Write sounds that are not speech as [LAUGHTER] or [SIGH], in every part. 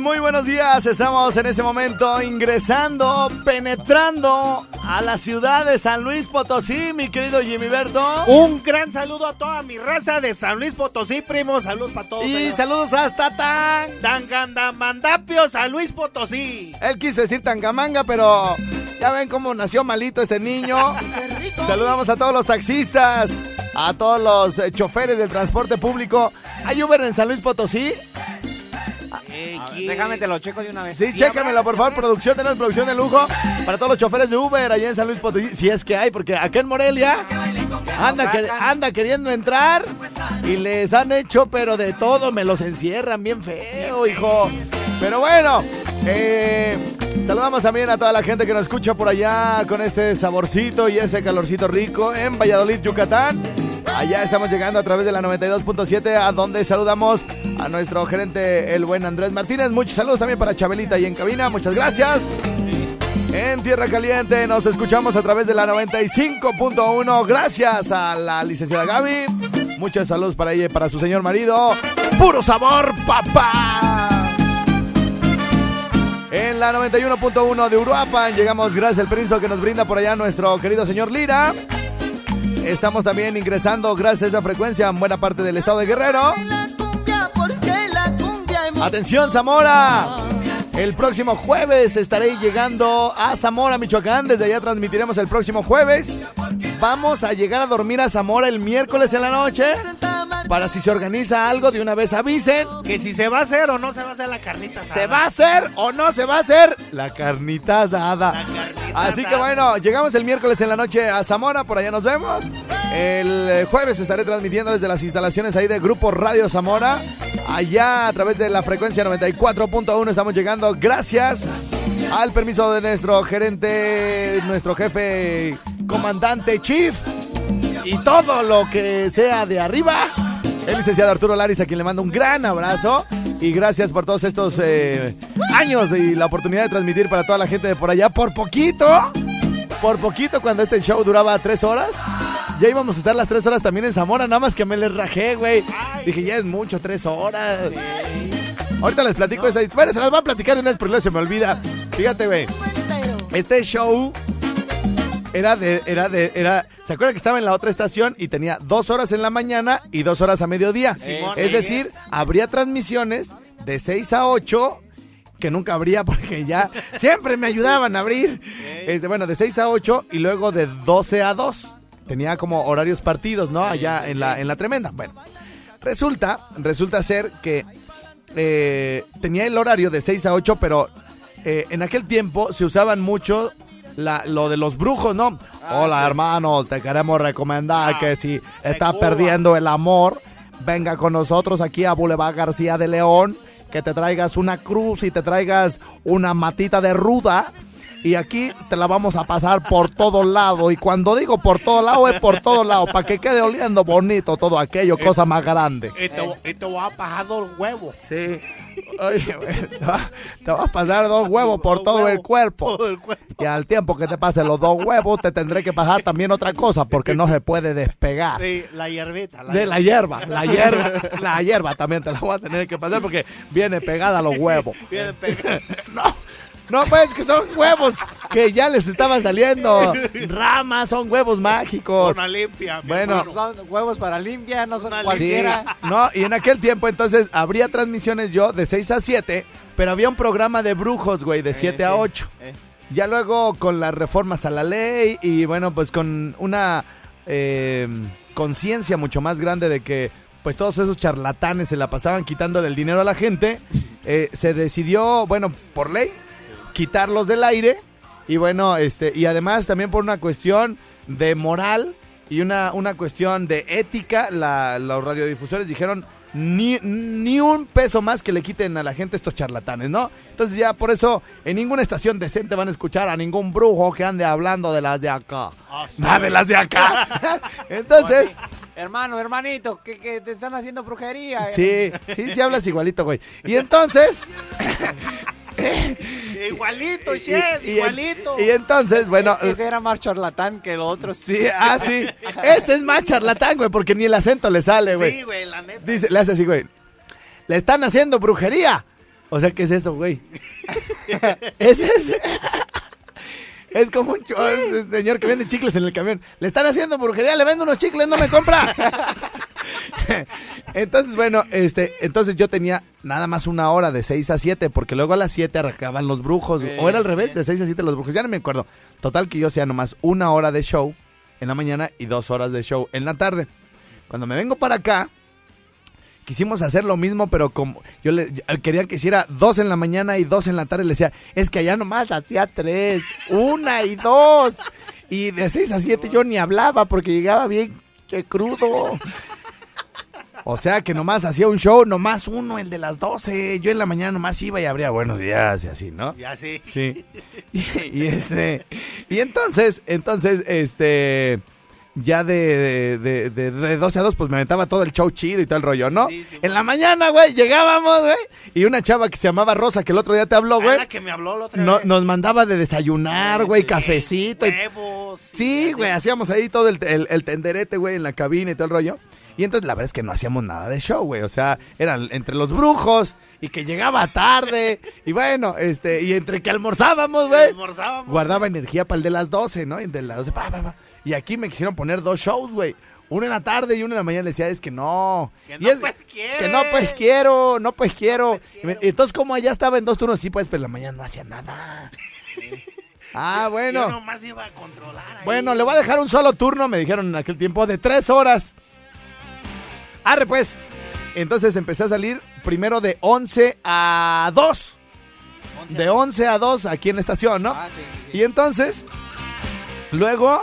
Muy buenos días. Estamos en este momento ingresando, penetrando a la ciudad de San Luis Potosí, mi querido Jimmy Berto. Un gran saludo a toda mi raza de San Luis Potosí, primo. Saludos para todos. Y saludos hasta Tan. Tangandamandapio, San Luis Potosí. Él quiso decir Tangamanga, pero ya ven cómo nació malito este niño. [LAUGHS] Saludamos a todos los taxistas, a todos los eh, choferes del transporte público. ¿Hay Uber en San Luis Potosí? Déjame te lo checo de una vez. Sí, chécamelo, por favor, producción, tenemos producción de lujo para todos los choferes de Uber allá en San Luis Potosí, si es que hay, porque acá en Morelia anda, que- anda queriendo entrar y les han hecho, pero de todo, me los encierran bien feo, hijo. Pero bueno, eh, saludamos también a toda la gente que nos escucha por allá con este saborcito y ese calorcito rico en Valladolid, Yucatán. Allá estamos llegando a través de la 92.7, a donde saludamos a nuestro gerente, el buen Andrés Martínez. Muchos saludos también para Chabelita y en cabina. Muchas gracias. En Tierra Caliente nos escuchamos a través de la 95.1. Gracias a la licenciada Gaby. Muchos saludos para ella y para su señor marido. ¡Puro sabor, papá! En la 91.1 de Uruapan llegamos gracias al permiso que nos brinda por allá nuestro querido señor Lira. Estamos también ingresando gracias a esa frecuencia en buena parte del estado de Guerrero. Atención Zamora. El próximo jueves estaré llegando a Zamora, Michoacán. Desde allá transmitiremos el próximo jueves. Vamos a llegar a dormir a Zamora el miércoles en la noche. Para si se organiza algo, de una vez avisen. Que si se va a hacer o no se va a hacer la carnita asada. ¿Se va a hacer o no se va a hacer? La carnita asada. La carnita Así que bueno, llegamos el miércoles en la noche a Zamora, por allá nos vemos. El eh, jueves estaré transmitiendo desde las instalaciones ahí de Grupo Radio Zamora. Allá a través de la frecuencia 94.1 estamos llegando gracias al permiso de nuestro gerente, nuestro jefe, comandante, chief y todo lo que sea de arriba. El licenciado Arturo Laris, a quien le mando un gran abrazo. Y gracias por todos estos eh, años y la oportunidad de transmitir para toda la gente de por allá. Por poquito, por poquito, cuando este show duraba tres horas, ya íbamos a estar las tres horas también en Zamora. Nada más que me les rajé, güey. Dije, ya es mucho, tres horas. Ahorita les platico esa historia. Bueno, se las voy a platicar de una vez, pero luego se me olvida. Fíjate, güey. Este show era de, era de, era, ¿se acuerdan que estaba en la otra estación y tenía dos horas en la mañana y dos horas a mediodía? Simón. es decir, habría transmisiones de 6 a 8 que nunca habría porque ya siempre me ayudaban a abrir. Este, bueno, de 6 a 8 y luego de 12 a 2. Tenía como horarios partidos, ¿no? Allá en la, en la tremenda. Bueno, resulta, resulta ser que eh, tenía el horario de 6 a 8, pero eh, en aquel tiempo se usaban mucho la- lo de los brujos, ¿no? Hola, hermano, te queremos recomendar Ah, que si estás perdiendo el amor, venga con nosotros aquí a Boulevard García de León, que te traigas una cruz y te traigas una matita de ruda. Y aquí te la vamos a pasar por todo lado. Y cuando digo por todo lado, es por todo lado. Para que quede oliendo bonito todo aquello, cosa más grande. Y te, y te voy a pasar dos huevos. Sí. Oye, güey, te va- te vas a pasar dos huevos por todo el cuerpo. Todo el cuerpo. Y al tiempo que te pasen los dos huevos, te tendré que pasar también otra cosa, porque no se puede despegar. Sí, la hierbita. La De la hierba, la hierba, la hierba también te la voy a tener que pasar porque viene pegada a los huevos. Viene pegado. [LAUGHS] No. No, pues que son huevos que ya les estaban saliendo. Ramas, son huevos mágicos. Una limpia. Bueno. Son huevos para limpia, no son Una Sí, cualquiera. no, y en aquel tiempo entonces habría transmisiones yo de 6 a 7, pero había un programa de brujos, güey, de 7 a sí. 8. Eh. Ya luego con las reformas a la ley y bueno, pues con una eh, conciencia mucho más grande de que pues todos esos charlatanes se la pasaban quitándole el dinero a la gente, eh, se decidió, bueno, por ley, quitarlos del aire y bueno, este y además también por una cuestión de moral y una, una cuestión de ética, la- los radiodifusores dijeron ni, ni un peso más que le quiten a la gente estos charlatanes, ¿no? Entonces ya por eso en ninguna estación decente van a escuchar a ningún brujo que ande hablando de las de acá. Sí. Nada de las de acá. [LAUGHS] Entonces, Hermano, hermanito, que, que te están haciendo brujería. sí, sí, sí hablas igualito, güey. Y entonces, [LAUGHS] [LAUGHS] Igualito, y- chef, y- igualito. Y entonces, bueno, Es que ese era más charlatán que el otro. sí, ah, sí. [LAUGHS] Este es más charlatán, güey, porque ni el acento le sale, güey. sí, güey, la neta. Dice, le hace así, güey. Le están haciendo brujería. O sea, ¿qué es eso, güey? [LAUGHS] es, es- es como un señor que vende chicles en el camión. Le están haciendo brujería, le vendo unos chicles, no me compra. [LAUGHS] entonces, bueno, este, entonces yo tenía nada más una hora de 6 a 7, porque luego a las 7 arrancaban los brujos. o era al revés, de 6 a 7 los brujos. Ya no me acuerdo. Total que yo sea nomás una hora de show en la mañana y dos horas de show en la tarde. Cuando me vengo para acá, quisimos hacer lo mismo, pero como yo le yo quería que hiciera dos en la mañana y dos en la tarde, le decía, es que allá nomás hacía tres, una y dos. Y de seis a siete yo ni hablaba porque llegaba bien que crudo. O sea que nomás hacía un show, nomás uno, el de las 12. Yo en la mañana nomás iba y abría buenos días y así, ¿no? Y así. Sí. Y, y este. Y entonces, entonces, este. Ya de, de, de, de 12 a 2, pues me aventaba todo el show chido y todo el rollo, ¿no? Sí, sí, en la mañana, güey, llegábamos, güey. Y una chava que se llamaba Rosa, que el otro día te habló, Ah, güey. que me habló la otra no- vez. nos mandaba de desayunar, güey, cafecito. y- Huevos. Sí, güey, hacíamos ahí todo el, el, el tenderete, güey, en la cabina y todo el rollo. Y entonces la verdad es que no hacíamos nada de show, güey. O sea, eran entre los brujos y que llegaba tarde. y bueno, este, y entre que almorzábamos, güey. Almorzábamos. Guardaba energía para el de las 12, ¿no? Y de las 12, pa, pa, pa. Y aquí me quisieron poner dos shows, güey. Uno en la tarde y uno en la mañana. Le decía, es que no. Que Y no, es- pues. Que no, pues quiero, no, pues quiero. pues, Y me- quiero. entonces, como allá estaba en dos turnos, sí, pues, pero en la mañana no hacía nada. ah, bueno. Yo nomás iba a controlar ahí. Bueno, le voy a dejar un solo turno, me dijeron en aquel tiempo, de tres horas. Arre, pues. Entonces empecé a salir primero de 11 a 2. De 11 a 2 aquí en la estación, ¿no? Ah, sí, sí. Y entonces, luego,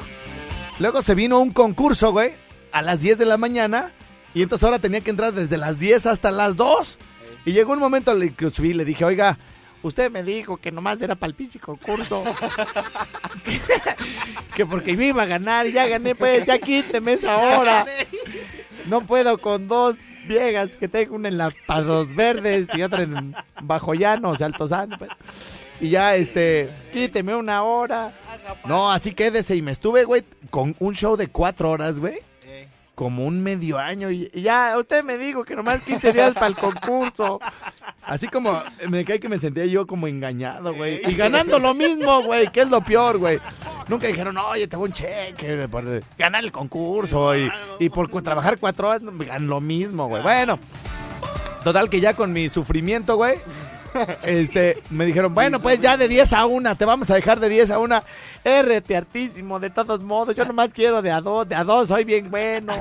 luego se vino un concurso, güey, a las 10 de la mañana. Y entonces ahora tenía que entrar desde las 10 hasta las 2. Y llegó un momento que subí le dije, oiga, usted me dijo que nomás era para el concurso. [LAUGHS] que porque me iba a ganar ya gané, pues ya quíteme esa hora. No puedo con dos viejas que tengo una en las Padros Verdes y otra en Bajo Llanos, Alto Santo. pues. Y ya, este, quíteme una hora. No, así quédese. Y me estuve, güey, con un show de cuatro horas, güey. Eh, Como un medio año. Y, y ya, usted me dijo que nomás 15 días para el concurso. Así como, me cae que me sentía yo como engañado, güey. Y ganando lo mismo, güey, que es lo peor, güey. Nunca dijeron, oye, te voy un cheque por ganar el concurso. Y, y por cu- trabajar cuatro horas, ganan lo mismo, güey. Bueno, total que ya con mi sufrimiento, güey. [LAUGHS] Este, me dijeron, bueno, pues ya de 10 a 1, te vamos a dejar de 10 a 1. RT hartísimo, de todos modos, yo nomás quiero de a 2, de a 2, soy bien bueno.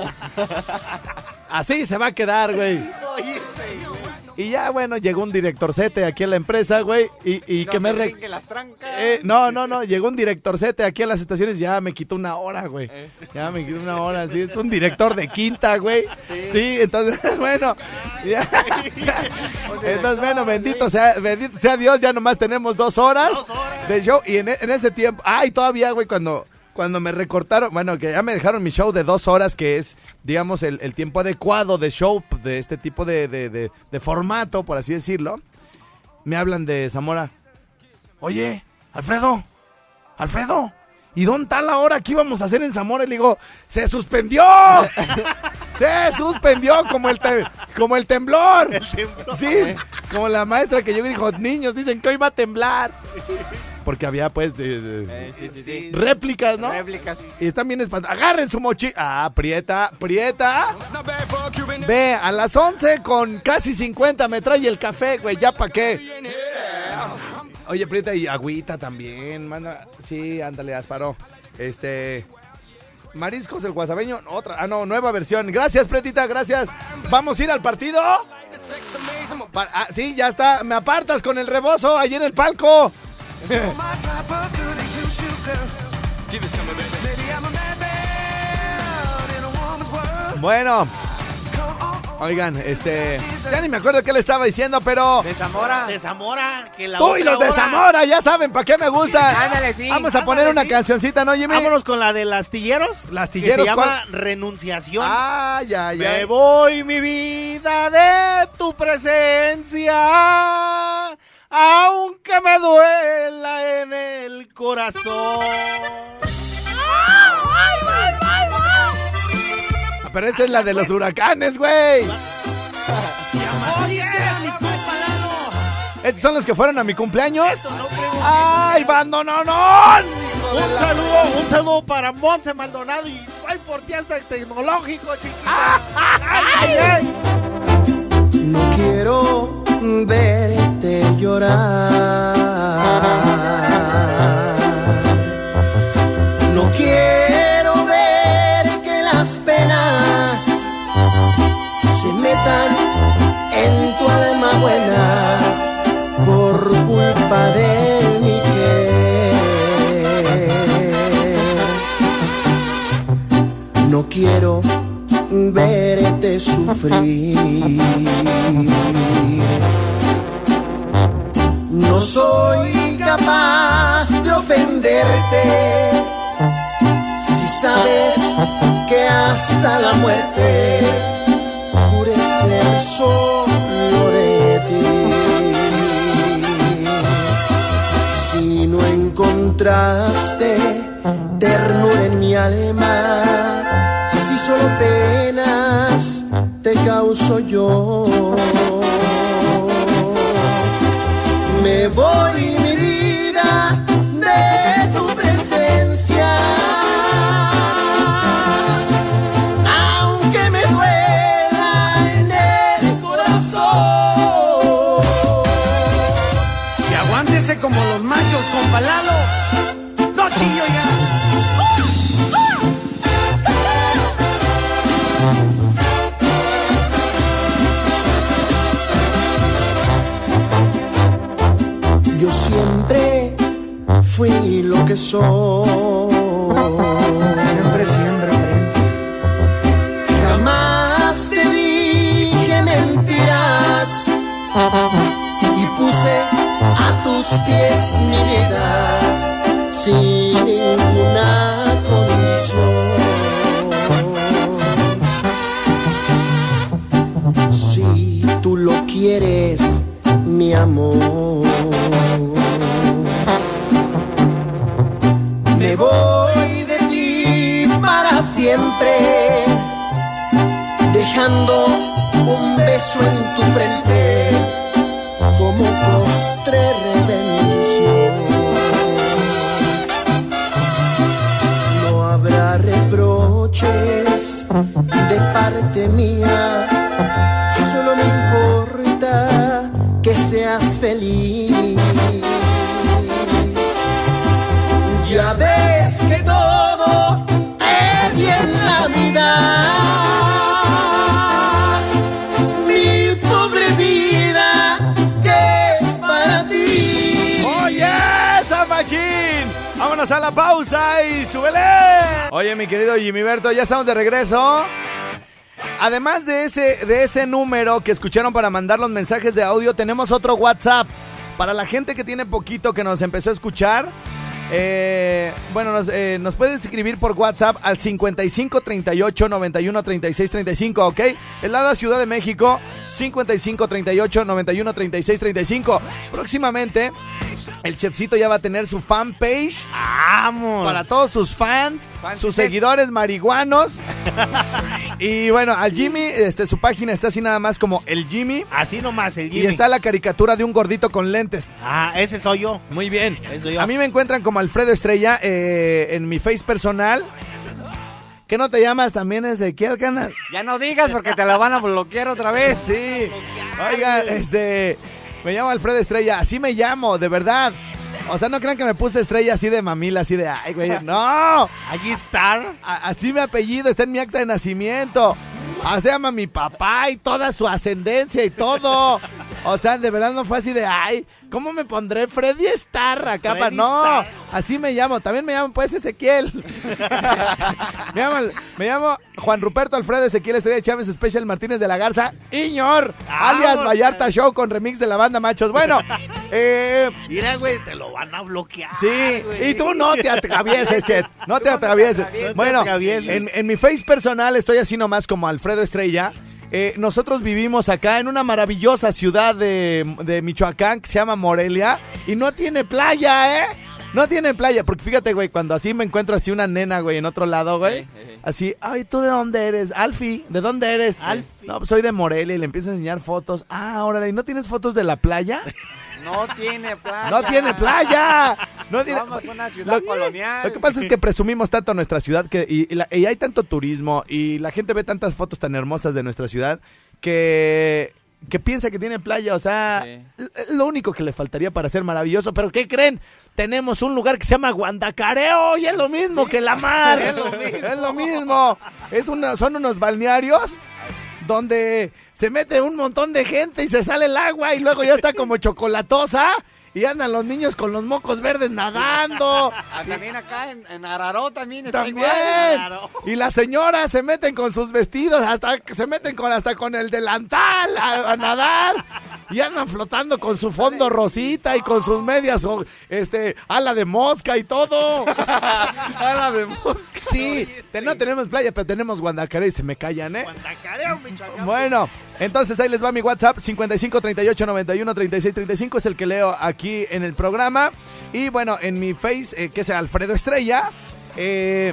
[LAUGHS] Así se va a quedar, güey. oye, güey. Y ya, bueno, llegó un directorcete aquí a la empresa, güey, y, y No que me... re- brinque las trancas. Eh, no, no, no, llegó un directorcete aquí a las estaciones y ya me quitó una hora, güey. Eh. Ya me quitó una hora, sí, es un director de quinta, güey. Sí, entonces, [LAUGHS] bueno, ya. Entonces, bueno, bendito sea, bendito sea Dios, ya nomás tenemos dos horas, Dos horas. de show y en, en ese tiempo, ay, todavía, güey, cuando... Cuando me recortaron, bueno, que ya me dejaron mi show de dos horas, que es, digamos, el, el tiempo adecuado de show, de este tipo de, de- de- de formato, por así decirlo. Me hablan de Zamora. Oye, Alfredo, Alfredo, ¿y dónde está la hora que íbamos a hacer en Zamora? Y le digo, ¡se suspendió! [LAUGHS] ¡Se suspendió como el, te- como el temblor! Sí, Como la maestra que llegó y dijo, niños, dicen que hoy va a temblar. [LAUGHS] Porque había, pues, de- de- Eh, sí, sí, sí. réplicas, ¿no? Réplicas. Y están bien espantados. Agarren su mochila. Ah, prieta, prieta. Ve, a las 11 con casi 50 me trae el café, güey. ¿Ya para qué? Oye, prieta, y agüita también. Manda. Sí, ándale, Asparo. Este. Mariscos el guasabeño, otra, ah no, nueva versión. Gracias, Pretita, gracias. ¿Vamos a ir al partido? Pa- ah, sí, ya está. Me apartas con el rebozo ahí en el palco. Bueno. Oigan, este. Ya ni me acuerdo qué le estaba diciendo, pero. De Zamora. De Zamora, que la Tú y los de hora- Zamora, ya saben para qué me gusta. Ándale, sí. Vamos a poner una sí. cancioncita, ¿no, Jimmy? Vámonos con la de Lastilleros. Lastilleros, Que se llama ¿cuál? Renunciación. Ah, ya, ya. Me voy mi vida de tu presencia, aunque me duela en el corazón. Pero esta es la de los huracanes, güey. Estos son los que fueron a mi cumpleaños. ¡Ay, bandononón! Un saludo, un saludo para Monse Maldonado y ay por ti hasta el tecnológico, chiquita. [LAUGHS] Ay, ay, No quiero llorar. No quiero ver que las penas se metan en tu alma buena por culpa de mi querer. No quiero verte sufrir. No soy capaz de ofenderte si sabes que hasta la muerte juré ser solo de ti. Si no encontraste ternura en mi alma, si solo penas te causo yo. Voy mi vida soul. Reproches de parte mía, A la pausa y súbele. Oye, mi querido Jimmy Berto, ya estamos de regreso. Además de ese, de ese número que escucharon para mandar los mensajes de audio, tenemos otro WhatsApp. Para la gente que tiene poquito que nos empezó a escuchar, eh, bueno, nos, eh, nos puedes escribir por WhatsApp al 55 38 91 36 35, ¿ok? Es la Ciudad de México, 55 38 91 36 35. Próximamente, el chefcito ya va a tener su fanpage Vamos. para todos sus fans, sus seguidores marihuanos. Y bueno, al Jimmy, este, su página está así nada más como el Jimmy. Así nomás, el Jimmy. Y está la caricatura de un gordito con lentes. Ah, ese soy yo. Muy bien. Ese soy yo. A mí me encuentran como Alfredo Estrella eh, en mi face personal. ¿Qué no te llamas también Ezequiel Canas? Ya no digas porque te la van a bloquear otra vez. Sí. Oigan, este. Me llamo Alfredo Estrella. Así me llamo, de verdad. O sea, no crean que me puse estrella así de mamila, así de. Ay, güey. No. [LAUGHS] Allí está. Así mi apellido está en mi acta de nacimiento. Así llama mi papá y toda su ascendencia y todo. O sea, de verdad no fue así de, ay, ¿cómo me pondré Freddy Star acá? pa-?" Freddy No, Star. así me llamo. También me llamo, pues, Ezequiel. [LAUGHS] me, llamo, me llamo Juan Ruperto Alfredo Ezequiel Estrella Chávez Special Martínez de la Garza Iñor, alias Vallarta Show con remix de la banda Machos. Bueno, [LAUGHS] eh, Mira, güey, te lo van a bloquear. Sí, güey. y tú no te [LAUGHS] atravieses, Chet. No te atravieses. atravieses. Bueno, No te atravieses. en, en mi face personal estoy así nomás como Alfredo Estrella. Eh, nosotros vivimos acá en una maravillosa ciudad de, de Michoacán que se llama Morelia y no tiene playa, ¿eh? No tiene playa, porque fíjate, güey, cuando así me encuentro así una nena, güey, en otro lado, güey. Así, ay, ¿tú de dónde eres? Alfie, ¿de dónde eres? Alfie. No, pues soy de Morelia y le empiezo a enseñar fotos. Ah, órale, ¿y no tienes fotos de la playa? [LAUGHS] No tiene playa. ¡No tiene playa! No tiene... Somos una ciudad colonial. Lo que pasa es que presumimos tanto nuestra ciudad que, y, y la- y hay tanto turismo y la gente ve tantas fotos tan hermosas de nuestra ciudad que, que piensa que tiene playa. O sea, Sí. lo único que le faltaría para ser maravilloso. Pero ¿qué creen? Tenemos un lugar que se llama Guandacareo y es lo mismo que la mar. [LAUGHS] Es lo mismo. Es lo mismo. Es una, son unos balnearios donde se mete un montón de gente y se sale el agua y luego ya está como chocolatosa y andan los niños con los mocos verdes nadando. Ah, también acá en, en Araró también está También. igual. Y las señoras se meten con sus vestidos, hasta se meten con hasta con el delantal a, a nadar. Y andan flotando con su fondo rosita y con sus medias o, este ala de mosca y todo. [LAUGHS] ala de mosca. Sí, te- no tenemos playa, pero tenemos Guandacaré y se me callan, ¿eh? Guandacareo, Michoacán. Bueno, entonces ahí les va mi WhatsApp 55 38 91 36 35 es el que leo aquí en el programa y bueno en mi face eh, que es Alfredo Estrella. eh,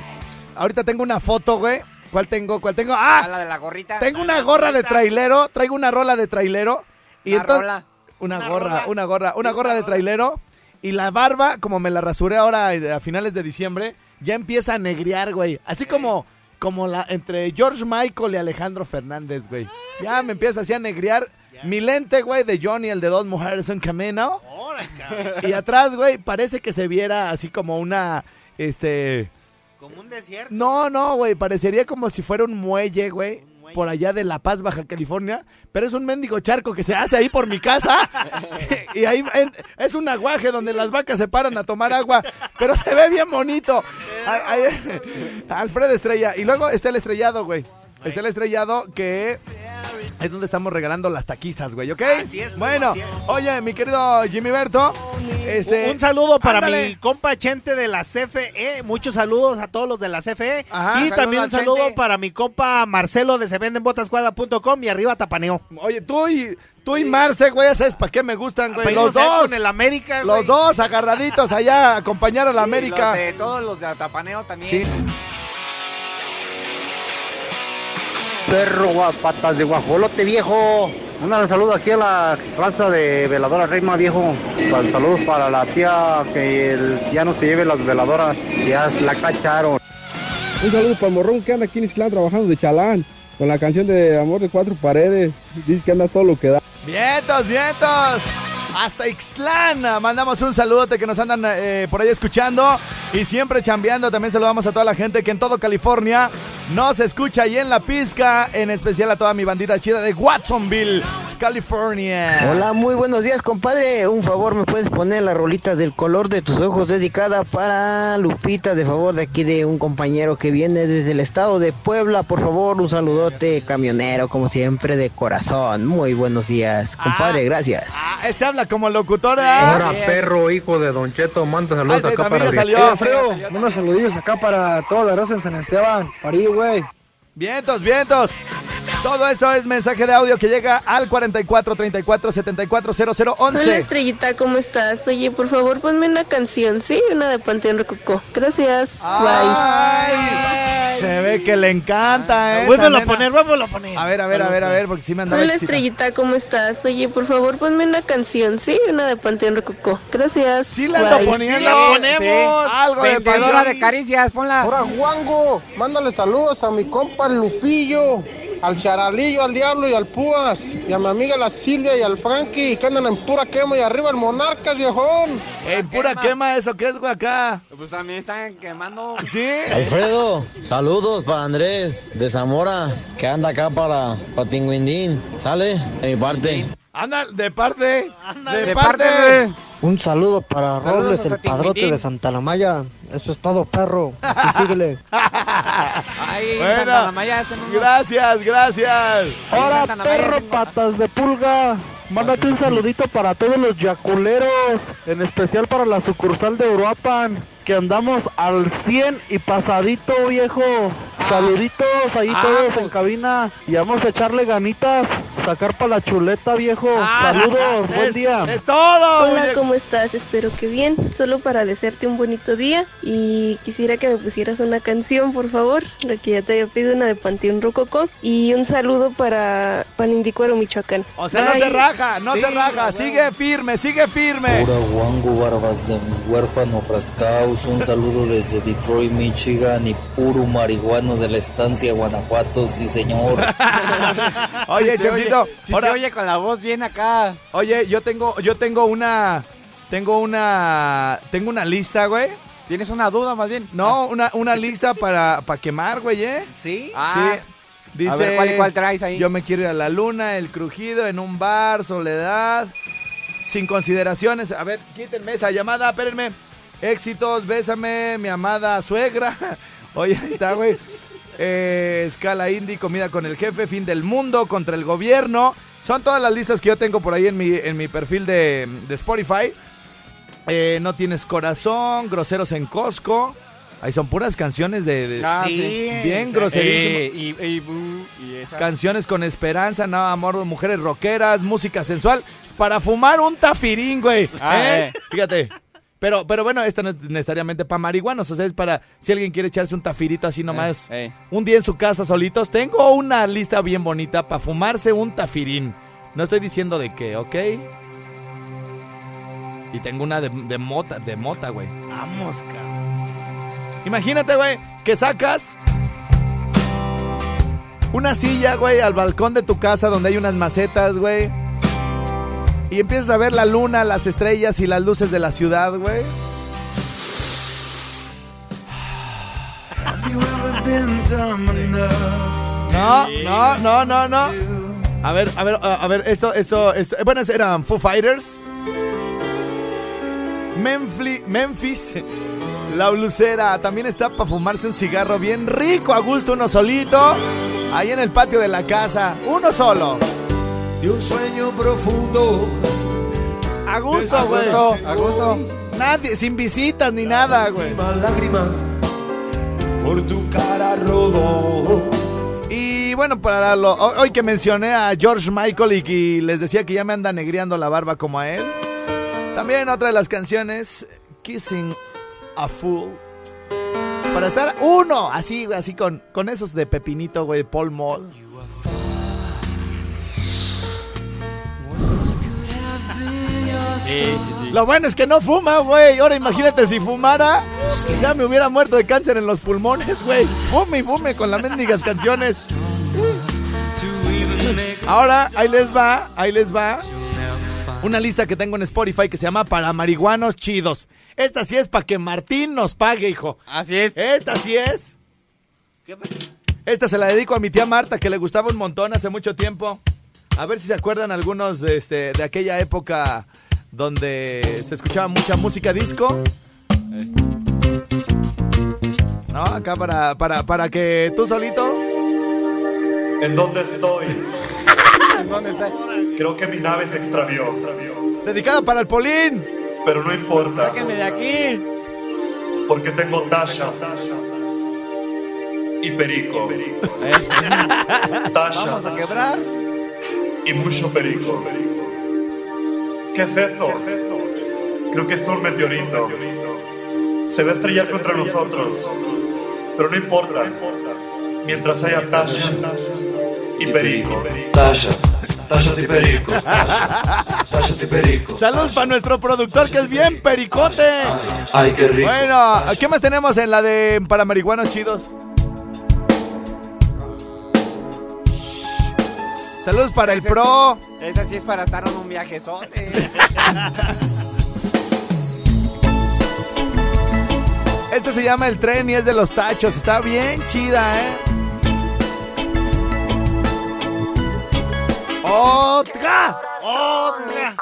ahorita tengo una foto, güey. ¿Cuál tengo? ¿Cuál tengo? A Ah, la de la gorrita. tengo una gorra de trailero. Traigo una rola de trailero y Una entonces rola. una Una gorra, rola. una gorra, una gorra de trailero y la barba como me la rasuré ahora eh, a finales de diciembre ya empieza a negrear, güey. Así como como la entre George Michael y Alejandro Fernández, güey. Ya me empieza así a negrear. Mi lente, güey, de Johnny, el de Don Mujeres en Camino. Y atrás, güey, parece que se viera así como una, este... Como un desierto. No, no, güey, parecería como si fuera un muelle, güey. Por allá de La Paz, Baja California, pero es un mendigo charco que se hace ahí por mi casa. [LAUGHS] y ahí en- es un aguaje donde las vacas se paran a tomar agua, pero se ve bien bonito. [LAUGHS] Alfredo Estrella. Y luego está el estrellado, güey. Está el estrellado que es donde estamos regalando las taquizas, güey, ¿ok? Así es, bueno, así es. oye, mi querido Jimmy Berto, este... Un- Un saludo para ándale. mi compa Chente de la CFE. Muchos saludos a todos los de la CFE. Ajá. y también un saludo Chente. para mi compa Marcelo de sevendenbotascuadra.com y arriba Tapaneo. Oye, tú y, tú y Marce, güey, ya sabes para qué me gustan, güey. Los dos, Con el América, los güey. dos agarraditos allá a acompañar a la Y América. los de todos los de Atapaneo también. Sí. Perro patas de guajolote viejo. Un saludo aquí a la raza de veladora Reima viejo. Pues, Saludos para la tía que el- ya no se lleve las veladoras, ya la cacharon. Un saludo para el morrón que anda aquí en Islán trabajando de chalán con la canción de Amor de Cuatro Paredes. Dice que anda todo lo que da. Vientos, vientos. Hasta Ixtlán. Mandamos un saludote que nos andan eh, por ahí escuchando y siempre chambeando. También saludamos a toda la gente que en todo California nos escucha y en la pizca. En especial a toda mi bandita chida de Watsonville, California. Hola, muy buenos días, compadre. Un favor, ¿me puedes poner la rolita del color de tus ojos dedicada para Lupita, de favor, de aquí de un compañero que viene desde el estado de Puebla? Por favor, un saludote camionero, como siempre, de corazón. Muy buenos días, compadre, gracias. Ah, ese habla como locutora. Ahora, perro, hijo de Don Cheto, manda saludos Ay, sí, acá para ya Adrián. salió. Alfredo, unos saludillos acá para toda la raza en San Esteban. Parí, güey. Vientos, vientos. Todo esto es mensaje de audio que llega al 44 34 74 00 Hola 11. Estrellita, ¿cómo estás? Oye, por favor, ponme una canción, ¿sí? Una de Panteón Rococó. Gracias. Ay, se ve que le encanta, ¿eh? Vuélvelo a poner, vuélvelo a poner. A ver, a ver, a ver, a ver, porque sí me Bye. andaba Hola excitando. Estrellita, ¿cómo estás? Oye, por favor, ponme una canción, ¿sí? Una de Panteón Rococó. Gracias. Sí la ando Bye. poniendo. Sí, la ponemos. Algo de Vendedora Panteón. de caricias, ponla. Ahora, Juango, mándale saludos a mi compa Lupillo, al Charalillo, al Diablo y al Púas, y a mi amiga la Silvia y al Frankie, que andan en pura quema y arriba el Monarcas, viejón. En pura quema eso, ¿qué es, güey, acá? Pues también están quemando. ¿Sí? Alfredo, saludos para Andrés de Zamora, que anda acá para, para Tinguindín. ¿Sale? De mi parte. Anda, de parte. de, de parte. parte. Un saludo para Saludos Robles, el padrote de Santa Maya. Eso es todo, perro. Así síguele. [LAUGHS] Ay, Bueno, Santa Maya hacen unos- Gracias, gracias. Ahora, perro tengo- patas de pulga. Mándate un saludito para todos los yaculeros, en especial para la sucursal de Uruapan, que andamos al 100 y pasadito, viejo. Saluditos ahí Ah, todos en pues. cabina y vamos a echarle ganitas, sacar para la chuleta, viejo. Saludos, buen Es- día. Es todo, Hola. ¿cómo estás? Espero que bien. Solo para desearte un bonito día y quisiera que me pusieras una canción, por favor, la que ya te había pedido, una de Panteón Rococó. Y un saludo para Panindicuero, Michoacán. O sea, no se raja, no Sí, se raja. Sigue firme, sigue firme. Pura guango, barbas de mis huérfanos rascaos. Un saludo desde Detroit, Michigan y puro marihuano de la estancia Guanajuato, sí señor. [LAUGHS] Oye, Sí [LAUGHS] se oye- sí ahora- se oye con la voz bien acá. Oye, yo tengo, yo tengo una, tengo una, tengo una lista, güey. ¿Tienes una duda más bien? No, una, una lista para, para quemar, güey, ¿eh? ¿Sí? Ah, sí. Dice, a ver, ¿cuál cuál traes ahí? Yo me quiero ir a la luna, el crujido, en un bar, soledad, sin consideraciones. A ver, quítenme esa llamada, espérenme. Éxitos, bésame, mi amada suegra. [LAUGHS] Oye, ahí está, güey. Eh, escala indie, comida con el jefe, fin del mundo, contra el gobierno. Son todas las listas que yo tengo por ahí en mi, en mi perfil de, de Spotify. Eh, no tienes corazón, groseros en Costco. Ahí son puras canciones de... de- Ah, Sí. sí. Bien. Eh, y, y, y. Canciones con esperanza, nada, amor, mujeres rockeras, música sensual. Para fumar un tafirín, güey. Ah, ¿eh? eh. Fíjate. Pero, pero bueno, esto no es necesariamente para marihuanos. O sea, es para si alguien quiere echarse un tafirito así nomás. Eh, eh. Un día en su casa solitos. Tengo una lista bien bonita para fumarse un tafirín. No estoy diciendo de qué, ¿ok? Y tengo una de, de mota, de mota, güey. Vamos, cabrón. Imagínate, güey, que sacas una silla, güey, al balcón de tu casa donde hay unas macetas, güey. Y empiezas a ver la luna, las estrellas y las luces de la ciudad, güey. No, no, no, no, no. A ver, a ver, a ver, eso, eso, eso. Bueno, eran Foo Fighters. Memphis, Memphis, [LAUGHS] la blusera. También está para fumarse un cigarro bien rico, a gusto, uno solito. Ahí en el patio de la casa, uno solo. De un sueño profundo. A gusto, A güey. gusto, a gusto. Nadie, sin visitas ni nada, güey. Lágrima, lágrima. Por tu cara rodo. Y bueno, para lo- ho- hoy que mencioné a George Michael y que les decía que ya me anda negriando la barba como a él. También otra de las canciones, Kissing a Fool. Para estar uno, así, güey, así con, con esos de Pepinito, güey, Lo bueno es que no fuma, güey. Ahora imagínate si fumara, ya me hubiera muerto de cáncer en los pulmones, güey. Fume y fume con las mendigas canciones. Ahora, ahí les va, ahí les va. Una lista que tengo en Spotify que se llama Para Marihuanos Chidos. Esta sí es para que Martín nos pague, hijo. Así es. Esta sí es. Esta se la dedico a mi tía Marta, que le gustaba un montón hace mucho tiempo. A ver si se acuerdan algunos de, este, de aquella época donde se escuchaba mucha música disco. ¿No? Acá para, para, para que tú solito. ¿En dónde estoy? [LAUGHS] ¿En dónde está? Creo que mi nave se extravió. Dedicada para el Polín. Pero no importa, Sáquenme de aquí. porque tengo Tasha. y perico. [LAUGHS] Vamos a quebrar. y mucho perico. ¿Qué es eso? Creo que es un meteorito. Se va a estrellar contra nosotros. Pero no importa. Mientras haya Tasha y perico. Tasha, Tasha y perico. Tasha y perico. Saludos para nuestro productor que es bien pericote. Ay, qué rico. Bueno, ¿qué más tenemos en la de para marihuanos chidos? Saludos para el pro. sí- Esa sí es para estar en un viajezote. [LAUGHS] Este se llama El Tren y es de los tachos. Está bien chida, ¿eh? ¡Otra! ¡Otra!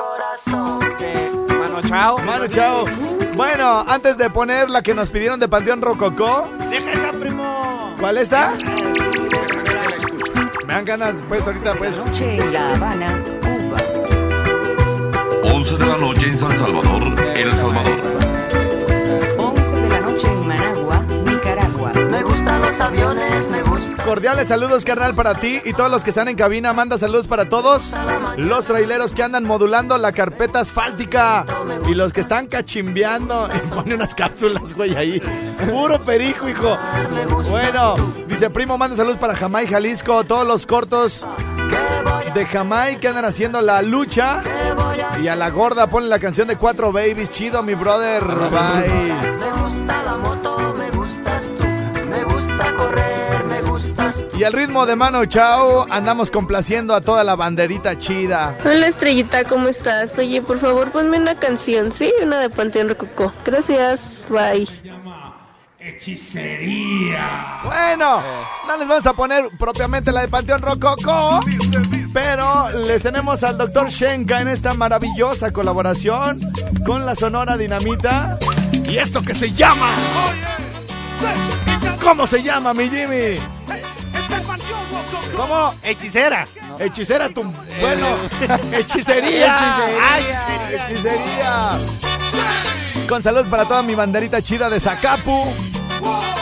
Mano chao. Mano, chao. Bueno, antes de poner la que nos pidieron de Panteón Rococó, Deja esa, primo. ¿cuál está? Me dan ganas, pues, ahorita, pues. Noche en La Habana, Cuba. 11 de la noche en San Salvador, El Salvador. Cordiales saludos, carnal, para ti y todos los que están en cabina. Manda saludos para todos los traileros que andan modulando la carpeta asfáltica y los que están cachimbeando. [LAUGHS] Y pone unas cápsulas, güey, ahí. Puro perico, hijo. Bueno, dice primo, manda saludos para Jamai, Jalisco. Todos los cortos de Jamai que andan haciendo la lucha. Y a la gorda ponle la canción de Cuatro Babies. Chido, mi brother. Bye. Y al ritmo de mano chao, andamos complaciendo a toda la banderita chida. Hola Estrellita, ¿cómo estás? Oye, por favor, ponme una canción, ¿sí? Una de Panteón Rococó. Gracias, bye. Hechicería. Bueno, no les vamos a poner propiamente la de Panteón Rococo, pero les tenemos al doctor Shenka en esta maravillosa colaboración con la Sonora Dinamita. Y esto que se llama. ¿Cómo se llama, mi Jimmy? ¿Cómo? Hechicera. Hechicera, tu. Bueno, [LAUGHS] hechicería. Hechicería. Ay, hechicería. Con saludos para toda mi banderita chida de Zacapu.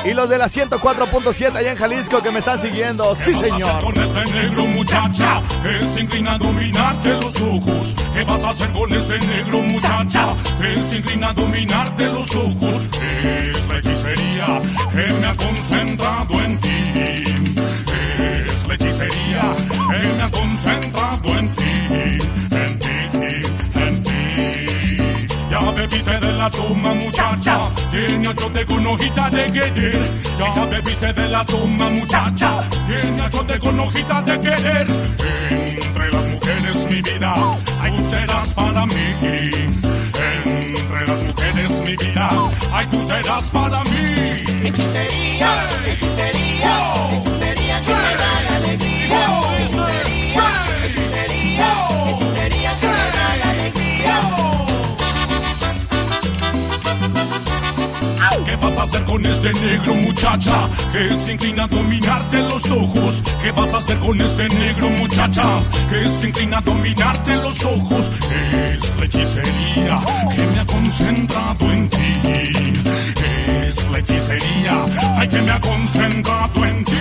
Y los de la 104.7 allá en Jalisco que me están siguiendo. Sí, señor. con este negro muchacha que se inclina a dominarte los ojos? ¿Qué vas a hacer con este negro muchacha que se inclina a dominarte los ojos? Es la hechicería que me ha concentrado en ti. La hechicería que me ha concentrado en ti. En ti, en ti. Ya bebiste de la toma muchacha, tiene achote con hojita de querer. Ya bebiste de la toma muchacha, tiene achote con hojita de querer. Entre las mujeres mi vida, ay tú serás para mí. Entre las mujeres mi vida, ay tú serás para mí. Hechicería, hechicería, hechicería que hacer con este negro muchacha que se inclina a dominarte los ojos? ¿Qué vas a hacer con este negro muchacha que se inclina a dominarte los ojos? Es la hechicería que me ha concentrado en ti. Es la hechicería, ay que me ha concentrado en ti,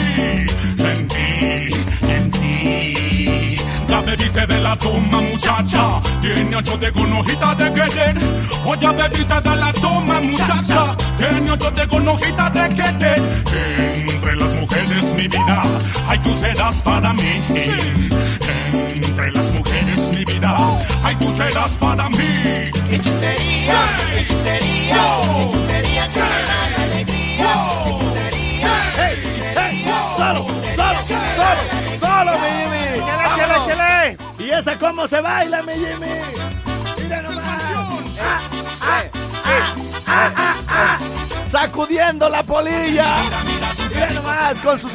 en ti, en ti. Bebiste de la toma muchacha, tiene achote con hojita de querer. O ya bebiste de la toma muchacha, tiene achote con hojita de querer. Entre las mujeres mi vida, ay tú serás para mí. Entre las mujeres mi vida, ay tú serás para mí. Hechicería, hechicería, hechicería esa cómo se baila, mi Jimmy? Mira nomás. Ah, ah, ah, ah, ah, ah. Sacudiendo la polilla. Mira nomás, con su,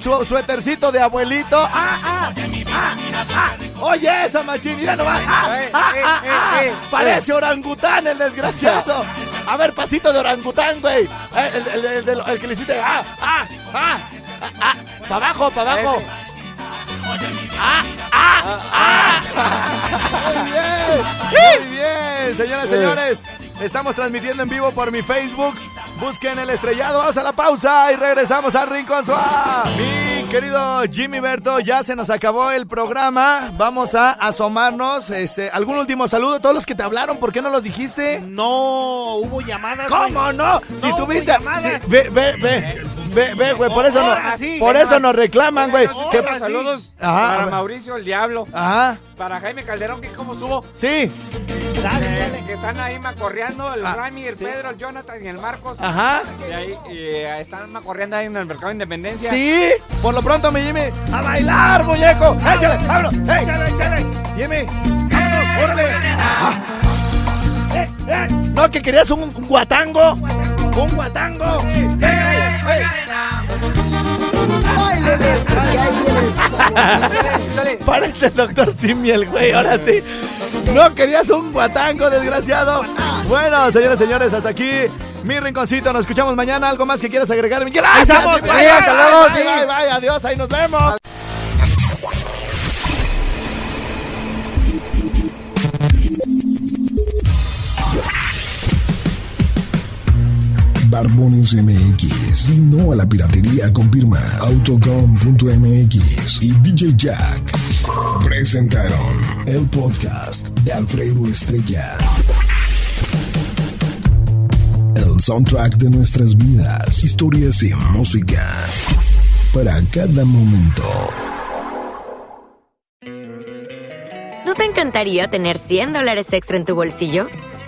su suétercito de abuelito. Ah, ah. Oye, esa machín, mira nomás. Ah, ah, ah, ah. Parece orangután el desgraciado. [LAUGHS] A ver, pasito de orangután, güey. Eh, El, el- el- el- que le hiciste. Ah, ah, ah. ah, para abajo, para abajo. ¡Ah! ¡Ah! ¡Ah! Muy bien, muy bien, señoras y señores. Estamos transmitiendo en vivo por mi Facebook Busquen el estrellado, vamos a la pausa y regresamos al Rincón Suá. Mi querido Jimmy Berto, ya se nos acabó el programa. Vamos a asomarnos. Este, ¿Algún último saludo a todos los que te hablaron? ¿Por qué no los dijiste? No, hubo llamadas. ¿Cómo güey. no? Si hubo tuviste. llamadas. sí, ve, ve, ve. Ve, ve, güey, por eso no. Ahora sí, por venga, eso nos reclaman, güey. ¿Qué Que- saludos Ajá, a para ver. Mauricio el Diablo. Ajá. Para Jaime Calderón, que cómo estuvo. Sí. Eh, Que están ahí macorreando, el Ah, Rami, el Pedro, el Jonathan y el Marcos. Ajá. Y ahí eh, están macorreando ahí en el mercado de Independencia. Sí. Por lo pronto, mi Jimmy. ¡A bailar, muñeco! ¡Échale! ¡Ey! ¡Échale, échale! Jimmy. ¡Vámonos! ¡Órale! Ah. Eh, eh. No, que querías un, un guatango. Un guatango. ¡Ey, ey, ey! Parece el doctor Simi el güey, ahora sí. No querías un guatango, desgraciado. Bueno, señores, señores, hasta aquí mi rinconcito. Nos escuchamos mañana. ¿Algo más que quieras agregar? Miguel? Ahí estamos, bye, bye, adiós, ahí nos vemos. Barbones MX y no a la piratería con firma Autocom.mx y DJ Jack presentaron el podcast de Alfredo Estrella. El soundtrack de nuestras vidas, historias y música para cada momento. ¿No te encantaría tener 100 dólares extra en tu bolsillo?